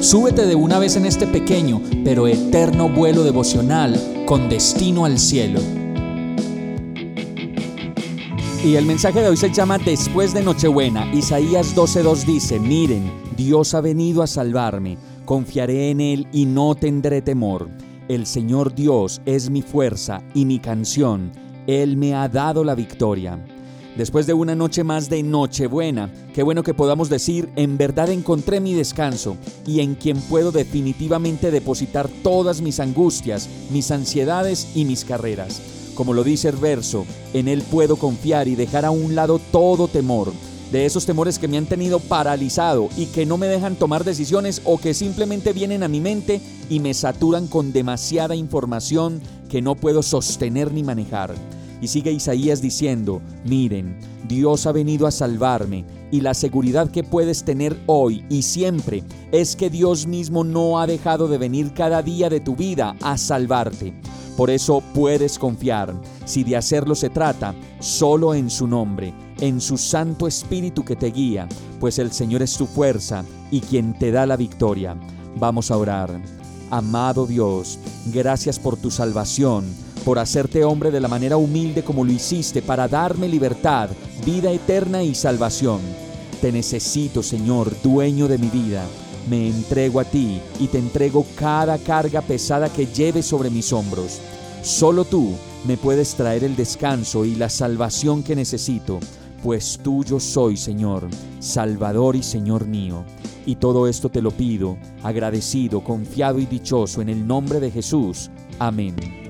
súbete de una vez en este pequeño pero eterno vuelo devocional con destino al cielo. Y el mensaje de hoy se llama Después de Nochebuena. Isaías 12.2 dice, miren, Dios ha venido a salvarme, confiaré en Él y no tendré temor. El Señor Dios es mi fuerza y mi canción, Él me ha dado la victoria. Después de una noche más de Nochebuena, qué bueno que podamos decir, en verdad encontré mi descanso y en quien puedo definitivamente depositar todas mis angustias, mis ansiedades y mis carreras. Como lo dice el verso, en Él puedo confiar y dejar a un lado todo temor, de esos temores que me han tenido paralizado y que no me dejan tomar decisiones o que simplemente vienen a mi mente y me saturan con demasiada información que no puedo sostener ni manejar. Y sigue Isaías diciendo, miren, Dios ha venido a salvarme y la seguridad que puedes tener hoy y siempre es que Dios mismo no ha dejado de venir cada día de tu vida a salvarte. Por eso puedes confiar, si de hacerlo se trata, solo en su nombre, en su Santo Espíritu que te guía, pues el Señor es tu fuerza y quien te da la victoria. Vamos a orar. Amado Dios, gracias por tu salvación por hacerte hombre de la manera humilde como lo hiciste para darme libertad, vida eterna y salvación. Te necesito, Señor, dueño de mi vida. Me entrego a ti y te entrego cada carga pesada que lleves sobre mis hombros. Solo tú me puedes traer el descanso y la salvación que necesito, pues tuyo soy, Señor, Salvador y Señor mío. Y todo esto te lo pido, agradecido, confiado y dichoso en el nombre de Jesús. Amén.